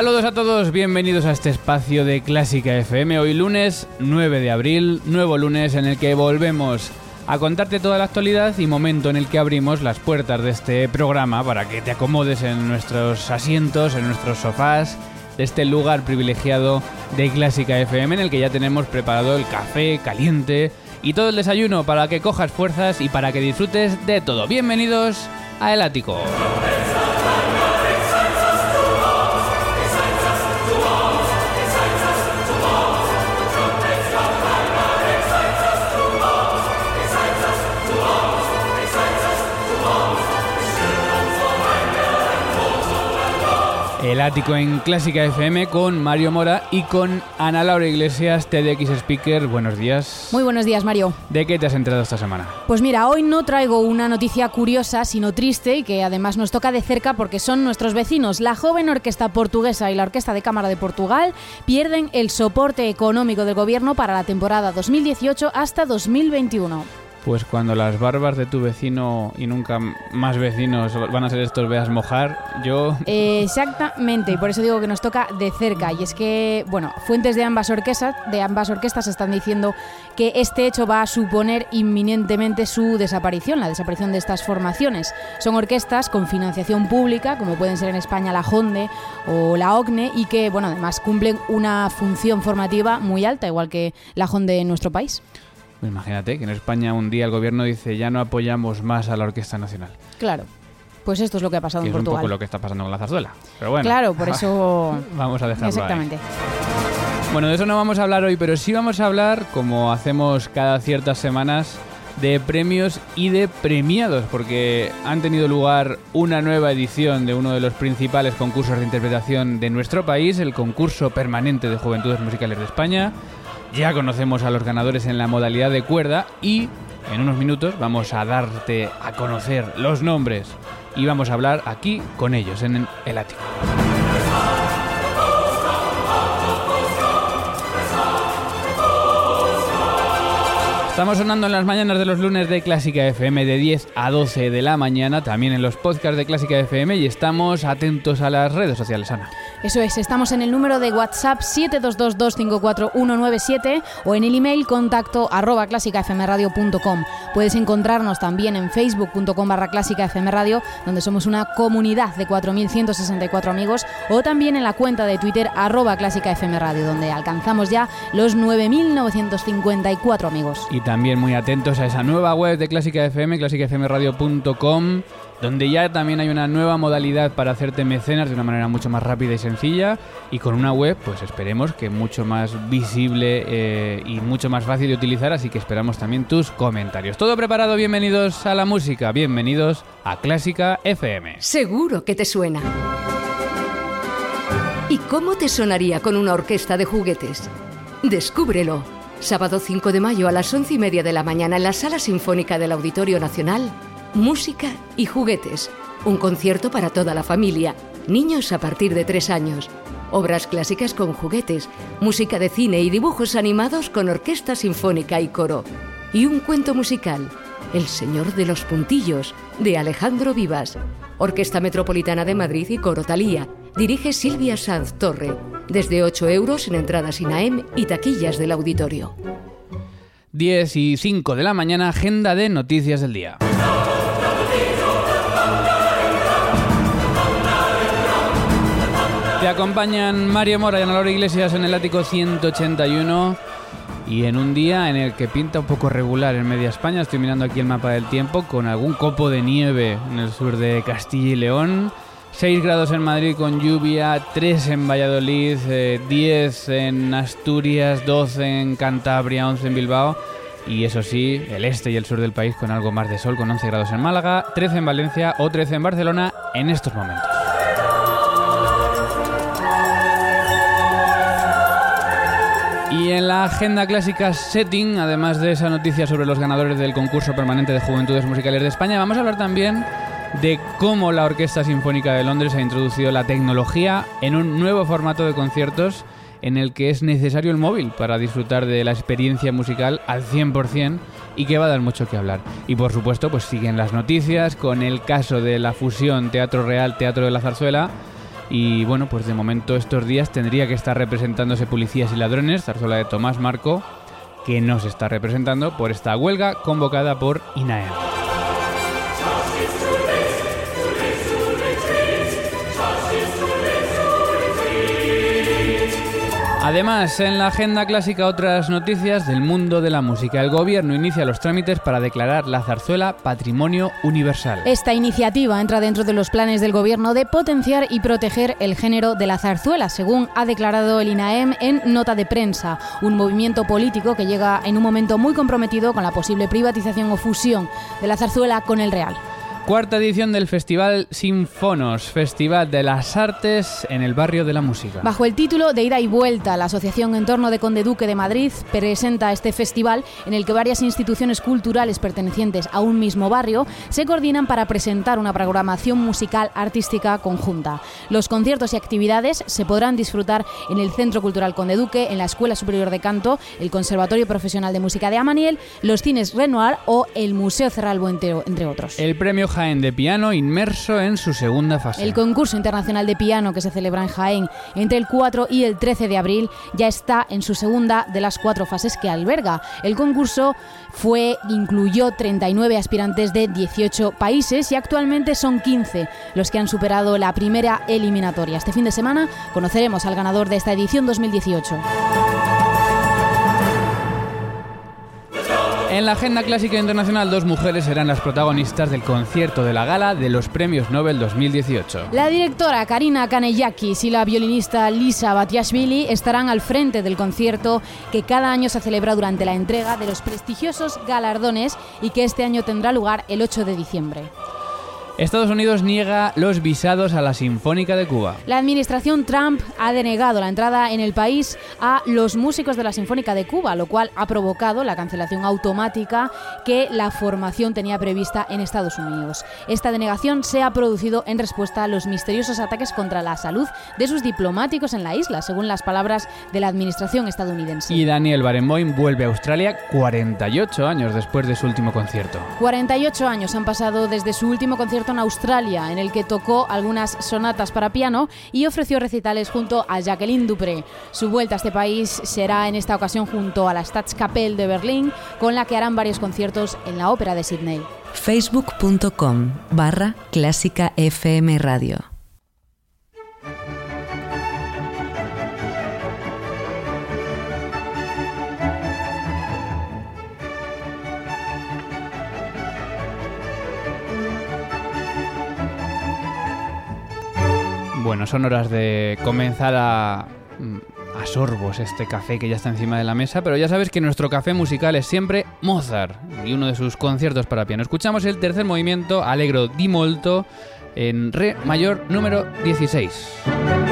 Saludos a todos, bienvenidos a este espacio de Clásica FM. Hoy lunes 9 de abril, nuevo lunes en el que volvemos a contarte toda la actualidad y momento en el que abrimos las puertas de este programa para que te acomodes en nuestros asientos, en nuestros sofás, de este lugar privilegiado de Clásica FM en el que ya tenemos preparado el café caliente y todo el desayuno para que cojas fuerzas y para que disfrutes de todo. Bienvenidos a El Ático. El ático en Clásica FM con Mario Mora y con Ana Laura Iglesias, TDX Speaker. Buenos días. Muy buenos días, Mario. ¿De qué te has enterado esta semana? Pues mira, hoy no traigo una noticia curiosa, sino triste y que además nos toca de cerca porque son nuestros vecinos. La joven orquesta portuguesa y la Orquesta de Cámara de Portugal pierden el soporte económico del gobierno para la temporada 2018 hasta 2021. Pues cuando las barbas de tu vecino y nunca más vecinos van a ser estos veas mojar, yo... Exactamente, y por eso digo que nos toca de cerca. Y es que, bueno, fuentes de ambas orquestas, de ambas orquestas están diciendo que este hecho va a suponer inminentemente su desaparición, la desaparición de estas formaciones. Son orquestas con financiación pública, como pueden ser en España la Honde o la OCNE, y que, bueno, además cumplen una función formativa muy alta, igual que la Honde en nuestro país. Imagínate que en España un día el gobierno dice ya no apoyamos más a la Orquesta Nacional. Claro. Pues esto es lo que ha pasado Que en es un Portugal. poco lo que está pasando con la zarzuela. Pero bueno. Claro, por eso. Vamos a dejarlo ahí. Exactamente. Bueno, de eso no vamos a hablar hoy, pero sí vamos a hablar, como hacemos cada ciertas semanas, de premios y de premiados, porque han tenido lugar una nueva edición de uno de los principales concursos de interpretación de nuestro país, el concurso permanente de Juventudes Musicales de España. Ya conocemos a los ganadores en la modalidad de cuerda y en unos minutos vamos a darte a conocer los nombres y vamos a hablar aquí con ellos en el ático. Estamos sonando en las mañanas de los lunes de Clásica FM de 10 a 12 de la mañana, también en los podcasts de Clásica FM y estamos atentos a las redes sociales, Ana. Eso es, estamos en el número de WhatsApp 722254197 o en el email contacto arroba clásicafmradio.com. Puedes encontrarnos también en facebook.com barra clásicafmradio, donde somos una comunidad de 4.164 amigos, o también en la cuenta de Twitter arroba clásicafmradio, donde alcanzamos ya los 9.954 amigos. Y también muy atentos a esa nueva web de Clásica FM, clásicafmradio.com, donde ya también hay una nueva modalidad para hacerte mecenas de una manera mucho más rápida y sencilla y con una web, pues esperemos que mucho más visible eh, y mucho más fácil de utilizar, así que esperamos también tus comentarios. Todo preparado, bienvenidos a la música, bienvenidos a Clásica FM. Seguro que te suena. ¿Y cómo te sonaría con una orquesta de juguetes? Descúbrelo. Sábado 5 de mayo a las 11 y media de la mañana en la Sala Sinfónica del Auditorio Nacional. Música y juguetes. Un concierto para toda la familia. Niños a partir de 3 años. Obras clásicas con juguetes. Música de cine y dibujos animados con orquesta sinfónica y coro. Y un cuento musical. El Señor de los Puntillos, de Alejandro Vivas. Orquesta Metropolitana de Madrid y Coro Talía. Dirige Silvia Sanz Torre. Desde 8 euros en entradas INAEM y taquillas del auditorio. 10 y 5 de la mañana, agenda de noticias del día. Te acompañan Mario Mora y Ana Laura Iglesias en el ático 181 y en un día en el que pinta un poco regular en media España, estoy mirando aquí el mapa del tiempo, con algún copo de nieve en el sur de Castilla y León, 6 grados en Madrid con lluvia, 3 en Valladolid, 10 eh, en Asturias, 12 en Cantabria, 11 en Bilbao. Y eso sí, el este y el sur del país con algo más de sol, con 11 grados en Málaga, 13 en Valencia o 13 en Barcelona en estos momentos. Y en la agenda clásica setting, además de esa noticia sobre los ganadores del concurso permanente de Juventudes Musicales de España, vamos a hablar también de cómo la Orquesta Sinfónica de Londres ha introducido la tecnología en un nuevo formato de conciertos en el que es necesario el móvil para disfrutar de la experiencia musical al 100% y que va a dar mucho que hablar. Y por supuesto, pues siguen las noticias con el caso de la fusión Teatro Real, Teatro de la Zarzuela. Y bueno, pues de momento estos días tendría que estar representándose Policías y Ladrones, Zarzuela de Tomás Marco, que no se está representando por esta huelga convocada por INAEM. Además, en la agenda clásica otras noticias del mundo de la música. El gobierno inicia los trámites para declarar la zarzuela Patrimonio Universal. Esta iniciativa entra dentro de los planes del gobierno de potenciar y proteger el género de la zarzuela, según ha declarado el INAEM en nota de prensa, un movimiento político que llega en un momento muy comprometido con la posible privatización o fusión de la zarzuela con el Real. Cuarta edición del Festival Sinfonos, Festival de las Artes en el barrio de la música. Bajo el título de Ida y Vuelta, la Asociación Entorno de Conde Duque de Madrid presenta este festival en el que varias instituciones culturales pertenecientes a un mismo barrio se coordinan para presentar una programación musical artística conjunta. Los conciertos y actividades se podrán disfrutar en el Centro Cultural Conde Duque, en la Escuela Superior de Canto, el Conservatorio Profesional de Música de Amaniel, los cines Renoir o el Museo Cerralbo, entre, entre otros. El premio Jaén de Piano inmerso en su segunda fase. El concurso internacional de piano que se celebra en Jaén entre el 4 y el 13 de abril ya está en su segunda de las cuatro fases que alberga. El concurso fue incluyó 39 aspirantes de 18 países y actualmente son 15 los que han superado la primera eliminatoria. Este fin de semana conoceremos al ganador de esta edición 2018. En la agenda clásica internacional, dos mujeres serán las protagonistas del concierto de la gala de los Premios Nobel 2018. La directora Karina Kaneyakis y la violinista Lisa Batiashvili estarán al frente del concierto que cada año se celebra durante la entrega de los prestigiosos galardones y que este año tendrá lugar el 8 de diciembre. Estados Unidos niega los visados a la Sinfónica de Cuba. La administración Trump ha denegado la entrada en el país a los músicos de la Sinfónica de Cuba, lo cual ha provocado la cancelación automática que la formación tenía prevista en Estados Unidos. Esta denegación se ha producido en respuesta a los misteriosos ataques contra la salud de sus diplomáticos en la isla, según las palabras de la administración estadounidense. Y Daniel Barenboim vuelve a Australia 48 años después de su último concierto. 48 años han pasado desde su último concierto Australia, en el que tocó algunas sonatas para piano y ofreció recitales junto a Jacqueline Dupré. Su vuelta a este país será en esta ocasión junto a la Staatskapelle de Berlín, con la que harán varios conciertos en la Ópera de Sydney. facebook.com barra clásica FM Radio Bueno, son horas de comenzar a, a sorbos este café que ya está encima de la mesa, pero ya sabes que nuestro café musical es siempre Mozart y uno de sus conciertos para piano. Escuchamos el tercer movimiento, Allegro di molto, en Re mayor número 16.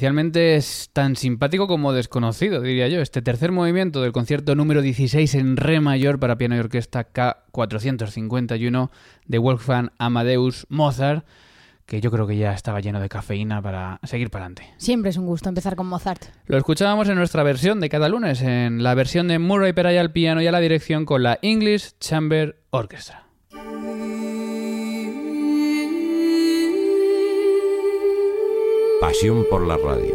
Especialmente es tan simpático como desconocido, diría yo. Este tercer movimiento del concierto número 16 en Re mayor para piano y orquesta K451 de Wolfgang Amadeus Mozart, que yo creo que ya estaba lleno de cafeína para seguir para adelante. Siempre es un gusto empezar con Mozart. Lo escuchábamos en nuestra versión de cada lunes, en la versión de Murray Peray al piano y a la dirección con la English Chamber Orchestra. Pasión por la radio.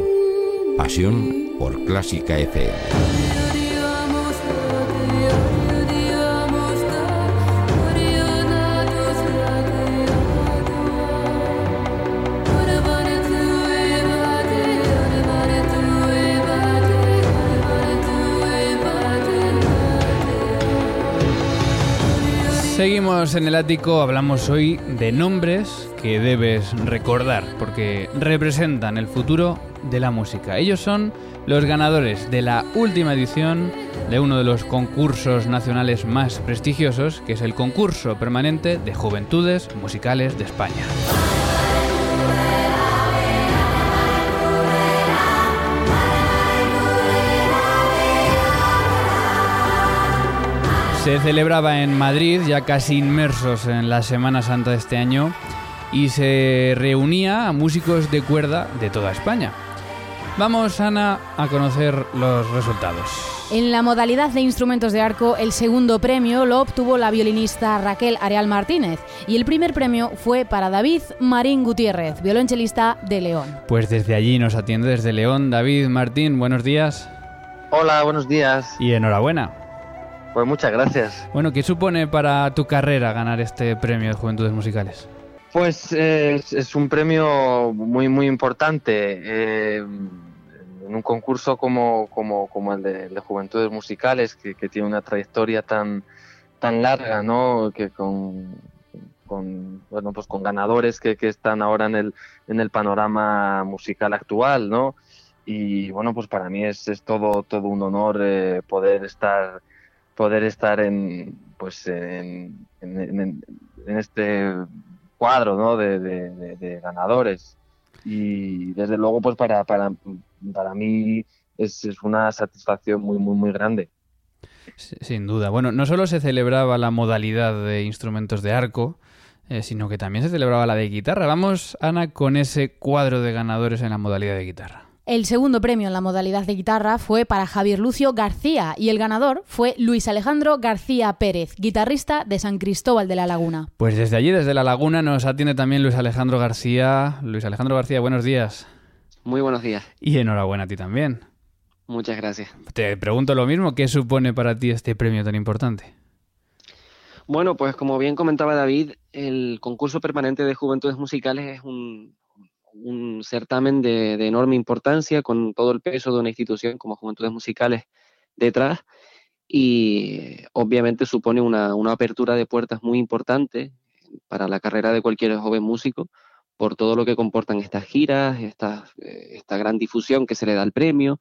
Pasión por Clásica FM. Seguimos en el ático, hablamos hoy de nombres que debes recordar porque representan el futuro de la música. Ellos son los ganadores de la última edición de uno de los concursos nacionales más prestigiosos, que es el concurso permanente de juventudes musicales de España. Se celebraba en Madrid, ya casi inmersos en la Semana Santa de este año, y se reunía a músicos de cuerda de toda España. Vamos, Ana, a conocer los resultados. En la modalidad de instrumentos de arco, el segundo premio lo obtuvo la violinista Raquel Areal Martínez y el primer premio fue para David Marín Gutiérrez, violonchelista de León. Pues desde allí nos atiende desde León David Martín, buenos días. Hola, buenos días. Y enhorabuena. Pues muchas gracias. Bueno, ¿qué supone para tu carrera ganar este premio de Juventudes Musicales? Pues es, un premio muy, muy importante. Eh, en un concurso como, como, como el de, Juventudes Musicales, que, tiene una trayectoria tan, tan larga, ¿no? Que con, con, bueno, pues con ganadores que, que, están ahora en el, en el panorama musical actual, ¿no? Y bueno, pues para mí es, es todo, todo un honor eh, poder estar poder estar en pues en, este cuadro ¿no? de, ganadores. Y desde luego pues para, para, para mí es, una satisfacción muy muy muy grande. Sin duda. Bueno no solo se celebraba la modalidad de instrumentos de arco eh, sino que también se celebraba la de guitarra. Vamos Ana con ese cuadro de ganadores en la modalidad de guitarra el segundo premio en la modalidad de guitarra fue para Javier Lucio García y el ganador fue Luis Alejandro García Pérez, guitarrista de San Cristóbal de la Laguna. Pues desde allí, desde la Laguna, nos atiende también Luis Alejandro García. Luis Alejandro García, buenos días. Muy buenos días. Y enhorabuena a ti también. Muchas gracias. Te pregunto lo mismo, ¿qué supone para ti este premio tan importante? Bueno, pues como bien comentaba David, el concurso permanente de juventudes musicales es un, un certamen de, enorme importancia con todo el peso de una institución como Juventudes Musicales detrás y obviamente supone una, apertura de puertas muy importante para la carrera de cualquier joven músico por todo lo que comportan estas giras, esta, esta gran difusión que se le da al premio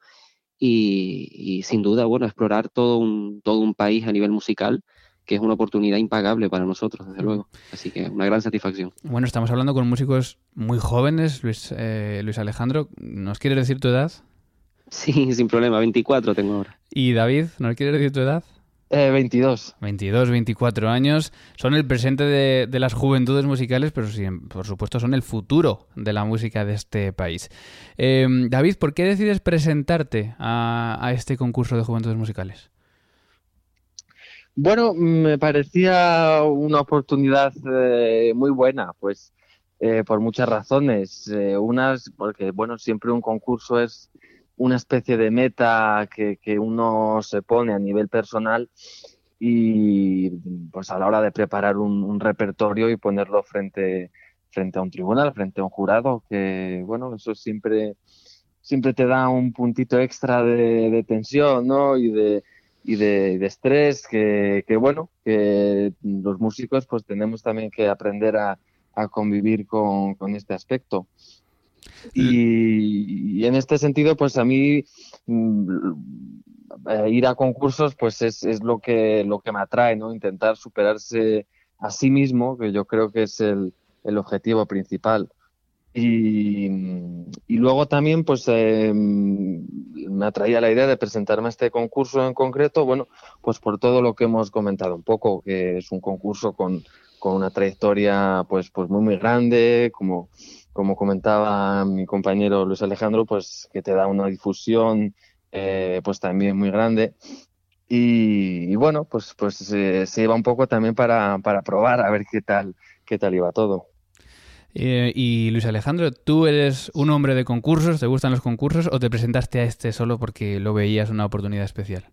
y, y, sin duda, bueno, explorar todo un, todo un país a nivel musical que es una oportunidad impagable para nosotros, desde luego. Así que una gran satisfacción. Bueno, estamos hablando con músicos muy jóvenes, Luis, eh, Luis Alejandro. ¿Nos quieres decir tu edad? Sí, sin problema, 24 tengo ahora. ¿Y David, nos quieres decir tu edad? Eh, 22. 22, 24 años. Son el presente de, las juventudes musicales, pero sí, por supuesto son el futuro de la música de este país. Eh, David, ¿por qué decides presentarte a este concurso de juventudes musicales? Bueno, me parecía una oportunidad eh, muy buena, pues eh, por muchas razones. Eh, unas, porque bueno, siempre un concurso es una especie de meta que, que, uno se pone a nivel personal y pues a la hora de preparar un, repertorio y ponerlo frente, frente a un tribunal, frente a un jurado, que bueno, eso siempre, siempre te da un puntito extra de, de tensión, ¿no? Y de, y de, estrés que, bueno, que los músicos pues tenemos también que aprender a, convivir con, este aspecto. Y, en este sentido, pues a mí mm, eh, ir a concursos pues es, es, lo, que, lo que me atrae, ¿no? Intentar superarse a sí mismo, que yo creo que es el, el objetivo principal. Y, y luego también, pues, eh, me atraía la idea de presentarme a este concurso en concreto, bueno, pues por todo lo que hemos comentado un poco, que es un concurso con, con una trayectoria, pues, pues muy, muy grande, como, como comentaba mi compañero Luis Alejandro, pues que te da una difusión, eh, pues también muy grande. Y, y bueno, pues, pues eh, se iba un poco también para, para probar a ver qué tal, qué tal iba todo. Eh, y Luis Alejandro, ¿tú eres un hombre de concursos? ¿Te gustan los concursos o te presentaste a este solo porque lo veías una oportunidad especial?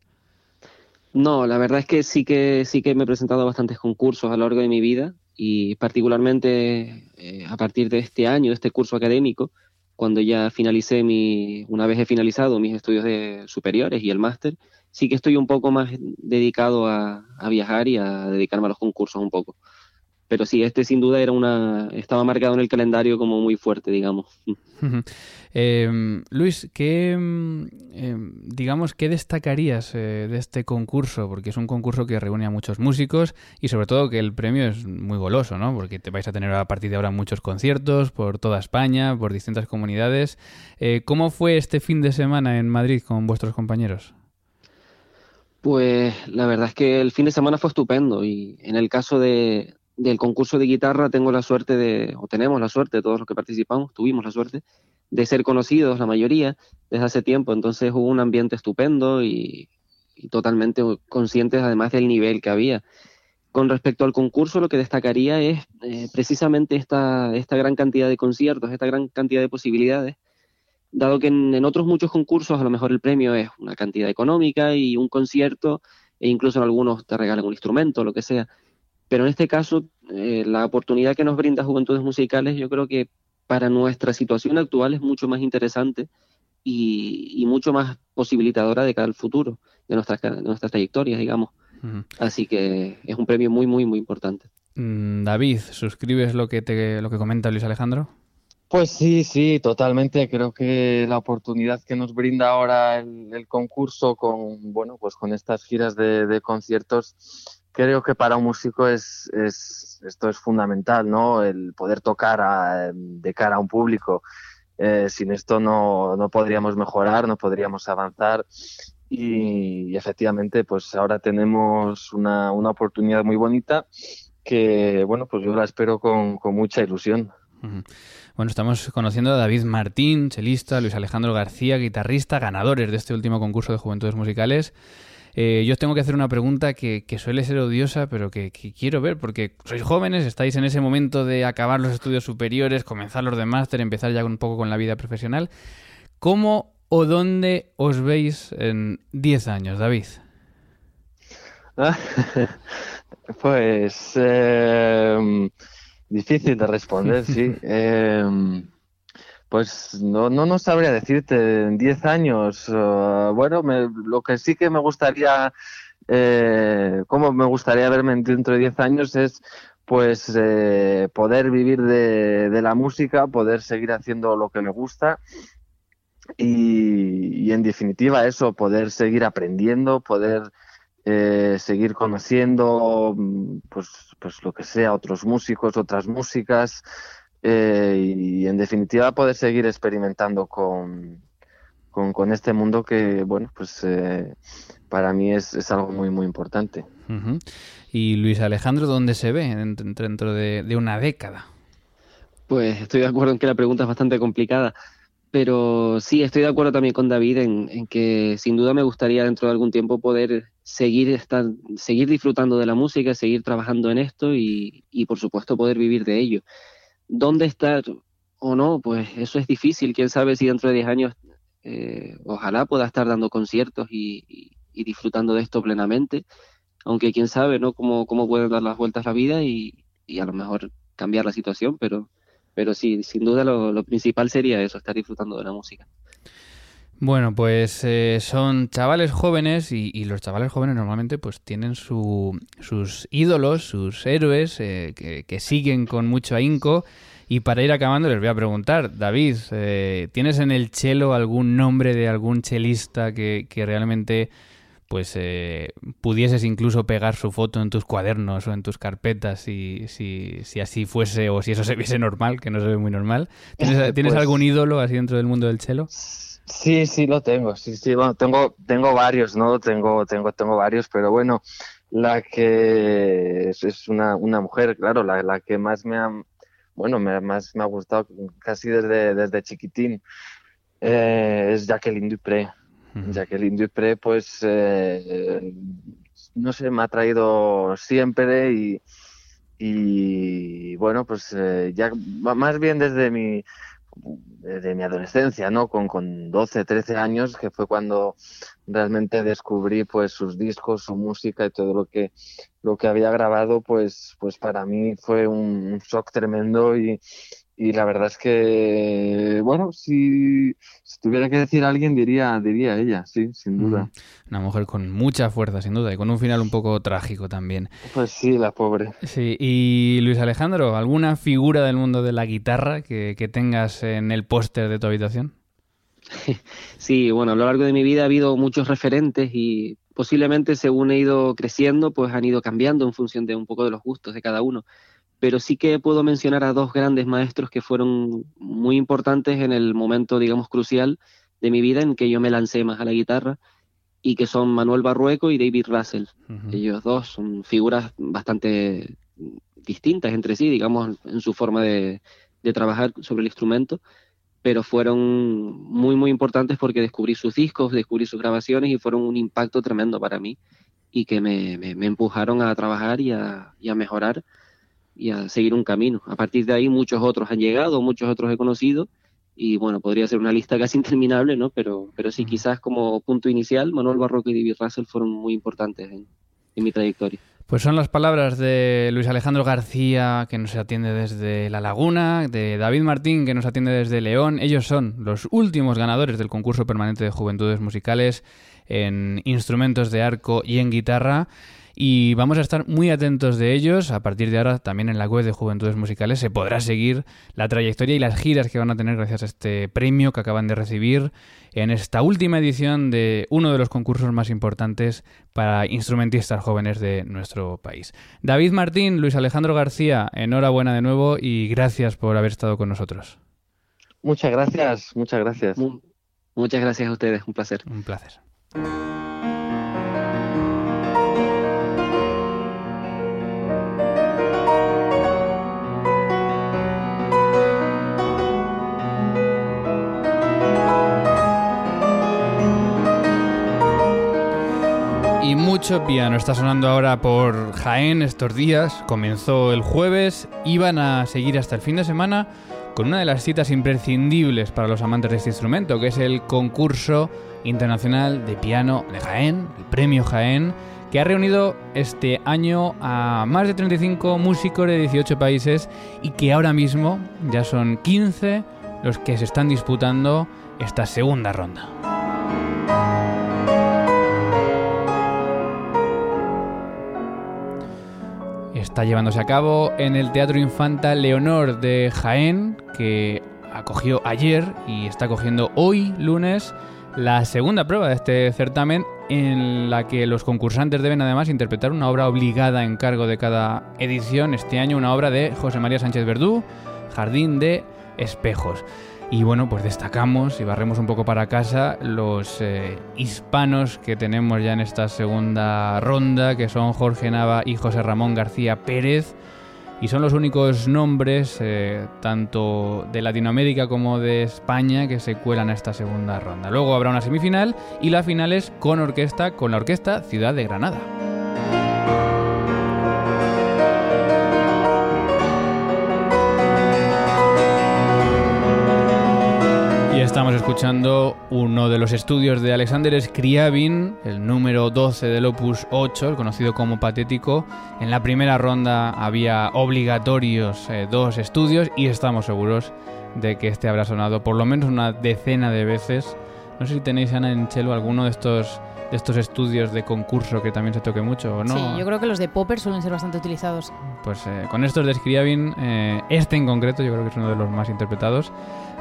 No, la verdad es que sí que sí que me he presentado a bastantes concursos a lo largo de mi vida y particularmente eh, a partir de este año, de este curso académico, cuando ya finalicé mi, una vez he finalizado mis estudios de superiores y el máster, sí que estoy un poco más dedicado a, a viajar y a dedicarme a los concursos un poco pero sí, este sin duda era una, estaba marcado en el calendario como muy fuerte, digamos. eh, Luis, ¿qué, eh, digamos, ¿qué destacarías eh, de este concurso? Porque es un concurso que reúne a muchos músicos y sobre todo que el premio es muy goloso, ¿no? Porque te vais a tener a partir de ahora muchos conciertos por toda España, por distintas comunidades. Eh, ¿Cómo fue este fin de semana en Madrid con vuestros compañeros? Pues la verdad es que el fin de semana fue estupendo y en el caso de, del concurso de guitarra tengo la suerte de, o tenemos la suerte, todos los que participamos, tuvimos la suerte de ser conocidos, la mayoría, desde hace tiempo. Entonces hubo un ambiente estupendo y, totalmente conscientes además del nivel que había. Con respecto al concurso, lo que destacaría es eh, precisamente esta, esta gran cantidad de conciertos, esta gran cantidad de posibilidades, dado que en, en, otros muchos concursos a lo mejor el premio es una cantidad económica y un concierto, e incluso en algunos te regalan un instrumento, lo que sea. Pero en este caso, eh, la oportunidad que nos brinda Juventudes Musicales, yo creo que para nuestra situación actual es mucho más interesante y, y mucho más posibilitadora de cara al futuro, de nuestras, de nuestras trayectorias, digamos. Uh -huh. Así que es un premio muy, muy, muy importante. Mm, David, ¿suscribes lo que, te, lo que comenta Luis Alejandro? Pues sí, sí, totalmente. Creo que la oportunidad que nos brinda ahora el, el concurso con, bueno, pues con estas giras de, de conciertos creo que para un músico es, es, esto es fundamental, ¿no? El poder tocar de cara a un público. Eh, sin esto no, no podríamos mejorar, no podríamos avanzar. Y, efectivamente, pues ahora tenemos una, una, oportunidad muy bonita que, bueno, pues yo la espero con, mucha ilusión. Bueno, estamos conociendo a David Martín, chelista, Luis Alejandro García, guitarrista, ganadores de este último concurso de Juventudes Musicales. Eh, yo os tengo que hacer una pregunta que, que suele ser odiosa, pero que, que, quiero ver, porque sois jóvenes, estáis en ese momento de acabar los estudios superiores, comenzar los de máster, empezar ya un poco con la vida profesional. ¿Cómo o dónde os veis en 10 años, David? pues eh, difícil de responder, sí. eh, pues no, no, no sabría decirte en 10 años. Uh, bueno, me, lo que sí que me gustaría, eh, cómo me gustaría verme dentro de 10 años es pues eh, poder vivir de, de, la música, poder seguir haciendo lo que me gusta y, y en definitiva eso, poder seguir aprendiendo, poder eh, seguir conociendo pues, pues lo que sea, otros músicos, otras músicas. Eh, y en definitiva poder seguir experimentando con, con, con, este mundo que, bueno, pues eh, para mí es, es, algo muy, muy importante. Uh -huh. ¿Y Luis Alejandro dónde se ve dentro de, de, una década? Pues estoy de acuerdo en que la pregunta es bastante complicada, pero sí, estoy de acuerdo también con David en, en que sin duda me gustaría dentro de algún tiempo poder seguir, estar, seguir disfrutando de la música, seguir trabajando en esto y, y por supuesto poder vivir de ello. ¿Dónde estar o no? Pues eso es difícil. Quién sabe si dentro de 10 años eh, ojalá pueda estar dando conciertos y, y, disfrutando de esto plenamente. Aunque quién sabe, ¿no? Cómo, cómo puede dar las vueltas la vida y, y, a lo mejor cambiar la situación, pero, pero sí, sin duda lo, lo principal sería eso, estar disfrutando de la música. Bueno, pues eh, son chavales jóvenes y, y, los chavales jóvenes normalmente pues tienen su, sus ídolos, sus héroes eh, que, que, siguen con mucho ahínco. Y para ir acabando les voy a preguntar, David, eh, ¿tienes en el chelo algún nombre de algún chelista que, que realmente pues eh, pudieses incluso pegar su foto en tus cuadernos o en tus carpetas si, si, si así fuese o si eso se viese normal, que no se ve muy normal. ¿Tienes, ¿tienes Pues- algún ídolo así dentro del mundo del cello? Sí, sí lo tengo, sí, sí, bueno, tengo, tengo varios, ¿no? Tengo, tengo, tengo varios, pero bueno, la que es, es una, una mujer, claro, la, la que más me ha, bueno, me, más me ha gustado casi desde, desde chiquitín, eh, es Jacqueline Dupré. Jacqueline Dupré, pues, eh, no sé, me ha traído siempre y, y bueno, pues eh, ya más bien desde mi, desde mi adolescencia, ¿no? Con, con 12, 13 años, que fue cuando realmente descubrí pues sus discos, su música y todo lo que, lo que había grabado, pues, pues para mí fue un shock tremendo y, y la verdad es que, bueno, si, si tuviera que decir a alguien, diría, diría ella, sí, sin duda. Una mujer con mucha fuerza, sin duda, y con un final un poco trágico también. Pues sí, la pobre. Sí, y Luis Alejandro, ¿alguna figura del mundo de la guitarra que, que tengas en el póster de tu habitación? Sí, bueno, a lo largo de mi vida ha habido muchos referentes y posiblemente según he ido creciendo, pues han ido cambiando en función de un poco de los gustos de cada uno. Pero sí que puedo mencionar a dos grandes maestros que fueron muy importantes en el momento, digamos, crucial de mi vida en que yo me lancé más a la guitarra y que son Manuel Barrueco y David Russell. Ellos dos son figuras bastante distintas entre sí, digamos, en su forma de, de trabajar sobre el instrumento, pero fueron muy, muy importantes porque descubrí sus discos, descubrí sus grabaciones y fueron un impacto tremendo para mí y que me, me- me empujaron a trabajar y a, y a mejorar y a seguir un camino. A partir de ahí muchos otros han llegado, muchos otros he conocido y bueno, podría ser una lista casi interminable, ¿no? Pero, pero sí, quizás como punto inicial, Manuel Barroco y David Russell fueron muy importantes en, en mi trayectoria. Pues son las palabras de Luis Alejandro García, que nos atiende desde La Laguna, de David Martín, que nos atiende desde León. Ellos son los últimos ganadores del concurso permanente de juventudes musicales en instrumentos de arco y en guitarra. Y vamos a estar muy atentos de ellos. A partir de ahora, también en la web de Juventudes Musicales se podrá seguir la trayectoria y las giras que van a tener gracias a este premio que acaban de recibir en esta última edición de uno de los concursos más importantes para instrumentistas jóvenes de nuestro país. David Martín, Luis Alejandro García, enhorabuena de nuevo y gracias por haber estado con nosotros. Muchas gracias, muchas gracias. Mu- Muchas gracias a ustedes, un placer. Un placer. Mucho piano está sonando ahora por Jaén estos días. Comenzó el jueves, iban a seguir hasta el fin de semana con una de las citas imprescindibles para los amantes de este instrumento, que es el concurso internacional de piano de Jaén, el premio Jaén, que ha reunido este año a más de 35 músicos de 18 países y que ahora mismo ya son 15 los que se están disputando esta segunda ronda. Está llevándose a cabo en el Teatro Infanta Leonor de Jaén, que acogió ayer y está cogiendo hoy, lunes, la segunda prueba de este certamen en la que los concursantes deben además interpretar una obra obligada en cargo de cada edición, este año una obra de José María Sánchez Verdú, Jardín de Espejos. Y bueno, pues destacamos y barremos un poco para casa los eh, hispanos que tenemos ya en esta segunda ronda, que son Jorge Nava y José Ramón García Pérez. Y son los únicos nombres, eh, tanto de Latinoamérica como de España, que se cuelan a esta segunda ronda. Luego habrá una semifinal y la final es con orquesta, con la orquesta Ciudad de Granada. Estamos escuchando uno de los estudios de Alexander Scriabin, el número 12 del Opus 8, el conocido como Patético. En la primera ronda había obligatorios eh, dos estudios y estamos seguros de que este habrá sonado por lo menos una decena de veces. No sé si tenéis, Ana, en Chelo alguno de estos, de estos estudios de concurso que también se toque mucho o no. Sí, yo creo que los de Popper suelen ser bastante utilizados. Pues eh, con estos de Scriabin, eh, este en concreto yo creo que es uno de los más interpretados.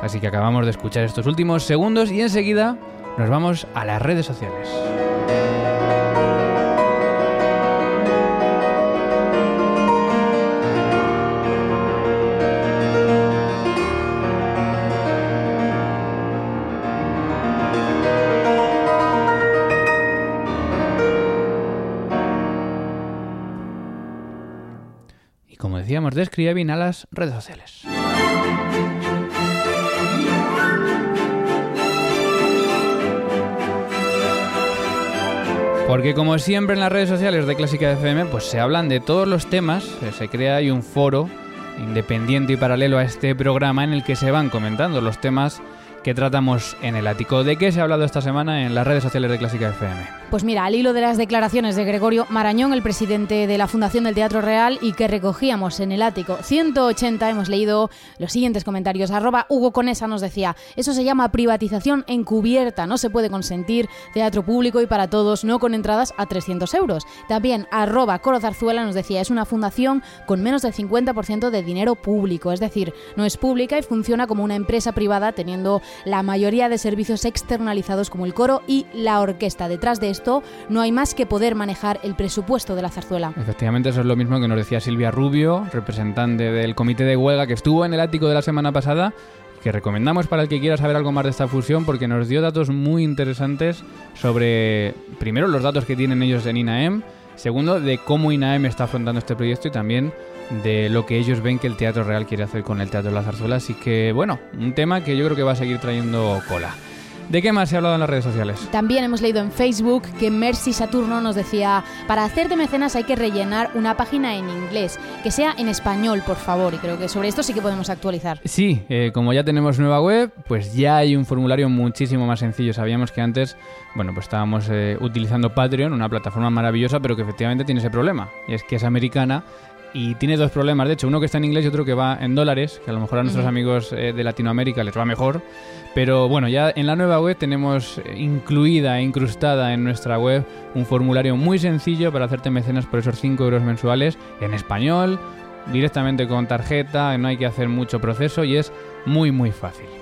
Así que acabamos de escuchar estos últimos segundos y enseguida nos vamos a las redes sociales. Cambiamos de Scriabin a las redes sociales. Porque como siempre en las redes sociales de Clásica FM, pues se hablan de todos los temas, eh, se crea ahí un foro independiente y paralelo a este programa en el que se van comentando los temas que tratamos en el ático. ¿De qué se ha hablado esta semana en las redes sociales de Clásica FM? Pues mira, al hilo de las declaraciones de Gregorio Marañón, el presidente de la Fundación del Teatro Real, y que recogíamos en el ático 180, hemos leído los siguientes comentarios. Arroba Hugo Conesa nos decía, eso se llama privatización encubierta, no se puede consentir teatro público y para todos, no con entradas a 300 euros. También arroba Coro nos decía, es una fundación con menos del 50% de dinero público, es decir, no es pública y funciona como una empresa privada teniendo la mayoría de servicios externalizados como el coro y la orquesta. Detrás de esto no hay más que poder manejar el presupuesto de la zarzuela. Efectivamente, eso es lo mismo que nos decía Silvia Rubio, representante del comité de huelga que estuvo en el ático de la semana pasada que recomendamos para el que quiera saber algo más de esta fusión porque nos dio datos muy interesantes sobre, primero, los datos que tienen ellos en INAEM, segundo, de cómo INAEM está afrontando este proyecto y también de lo que ellos ven que el Teatro Real quiere hacer con el Teatro de la Zarzuela. Así que, bueno, un tema que yo creo que va a seguir trayendo cola. ¿De qué más se ha hablado en las redes sociales? También hemos leído en Facebook que Mercy Saturno nos decía, para hacerte mecenas hay que rellenar una página en inglés, que sea en español, por favor, y creo que sobre esto sí que podemos actualizar. Sí, eh, como ya tenemos nueva web, pues ya hay un formulario muchísimo más sencillo. Sabíamos que antes, bueno, pues estábamos eh, utilizando Patreon, una plataforma maravillosa, pero que efectivamente tiene ese problema, y es que es americana y tiene dos problemas, de hecho, uno que está en inglés y otro que va en dólares, que a lo mejor a nuestros amigos eh, de Latinoamérica les va mejor, pero bueno, ya en la nueva web tenemos eh, incluida e incrustada en nuestra web un formulario muy sencillo para hacerte mecenas por esos 5 euros mensuales en español, directamente con tarjeta, no hay que hacer mucho proceso y es muy muy fácil.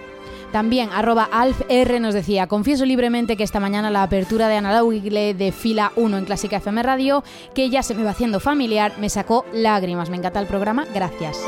También, arroba AlfR nos decía, confieso libremente que esta mañana la apertura de Analogigle de fila 1 en Clásica FM Radio, que ya se me va haciendo familiar, me sacó lágrimas. Me encanta el programa, gracias.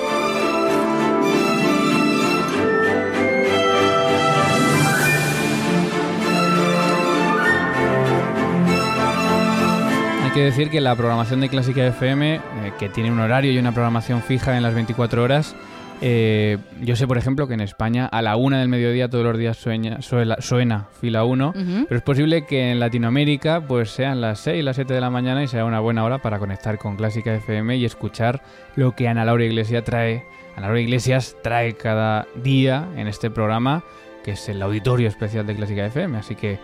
Hay que decir que la programación de Clásica FM, eh, que tiene un horario y una programación fija en las 24 horas, eh, yo sé, por ejemplo, que en España a la una del mediodía todos los días suena, fila 1, pero es posible que en Latinoamérica pues sean las 6, las 7 de la mañana y sea una buena hora para conectar con Clásica FM y escuchar lo que Ana Laura Iglesias trae. Ana Laura Iglesias trae cada día en este programa, que es el auditorio especial de Clásica FM. Así que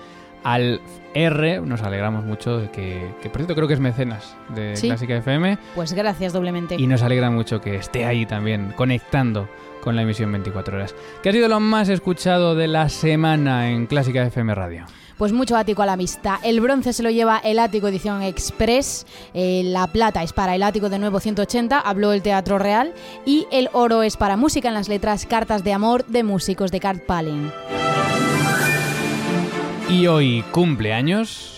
al R nos alegramos mucho de que, que por cierto creo que es mecenas de Clásica FM. Pues gracias doblemente. Y nos alegra mucho que esté ahí también conectando con la emisión 24 horas. ¿Qué ha sido lo más escuchado de la semana en Clásica FM Radio? Pues mucho ático a la vista. El bronce se lo lleva el ático edición express, eh, la plata es para el ático de nuevo 180, habló el Teatro Real, y el oro es para música en las letras Cartas de Amor de músicos de Cart Palin. Y hoy cumpleaños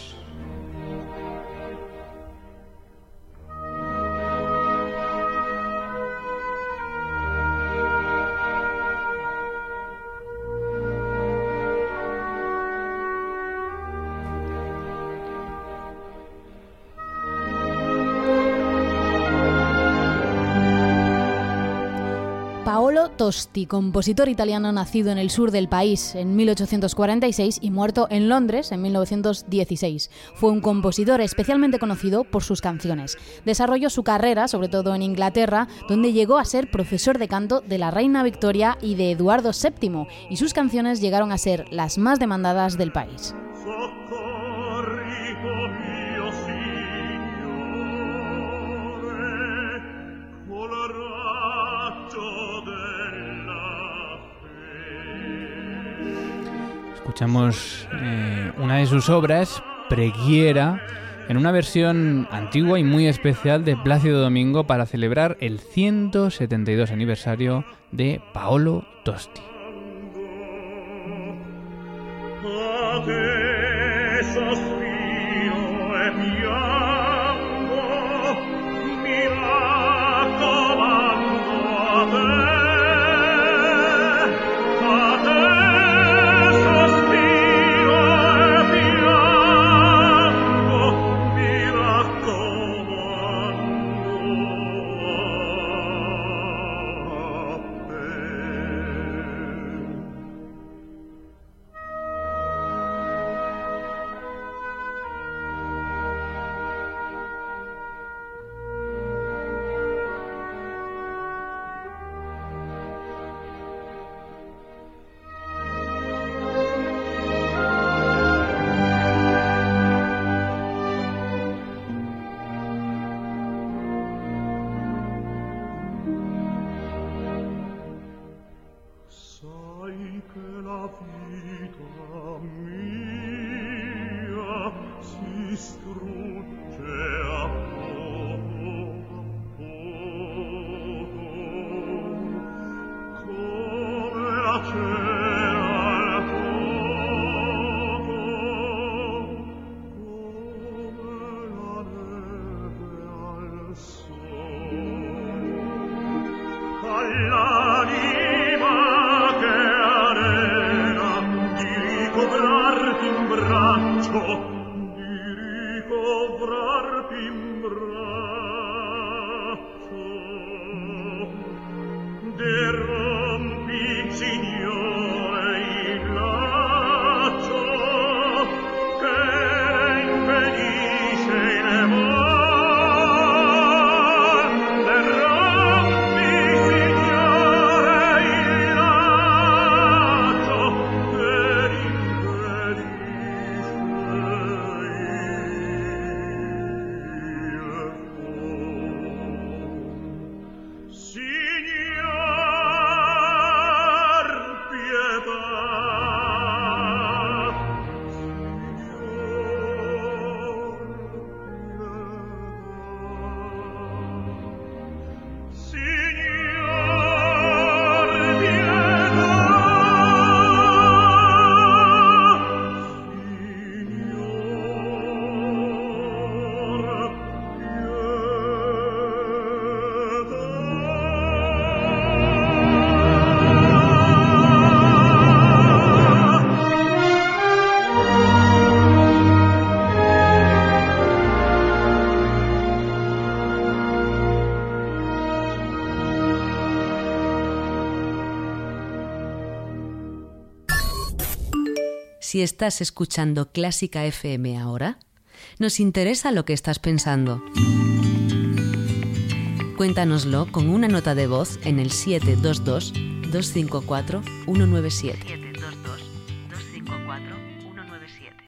Tosti, compositor italiano nacido en el sur del país en 1846 y muerto en Londres en 1916. Fue un compositor especialmente conocido por sus canciones. Desarrolló su carrera, sobre todo en Inglaterra, donde llegó a ser profesor de canto de la reina Victoria y de Eduardo VII, y sus canciones llegaron a ser las más demandadas del país. Escuchamos eh, una de sus obras, Preguiera, en una versión antigua y muy especial de Plácido Domingo para celebrar el 172 aniversario de Paolo Tosti. Si estás escuchando Clásica FM ahora, nos interesa lo que estás pensando. Cuéntanoslo con una nota de voz en el 722 254 197.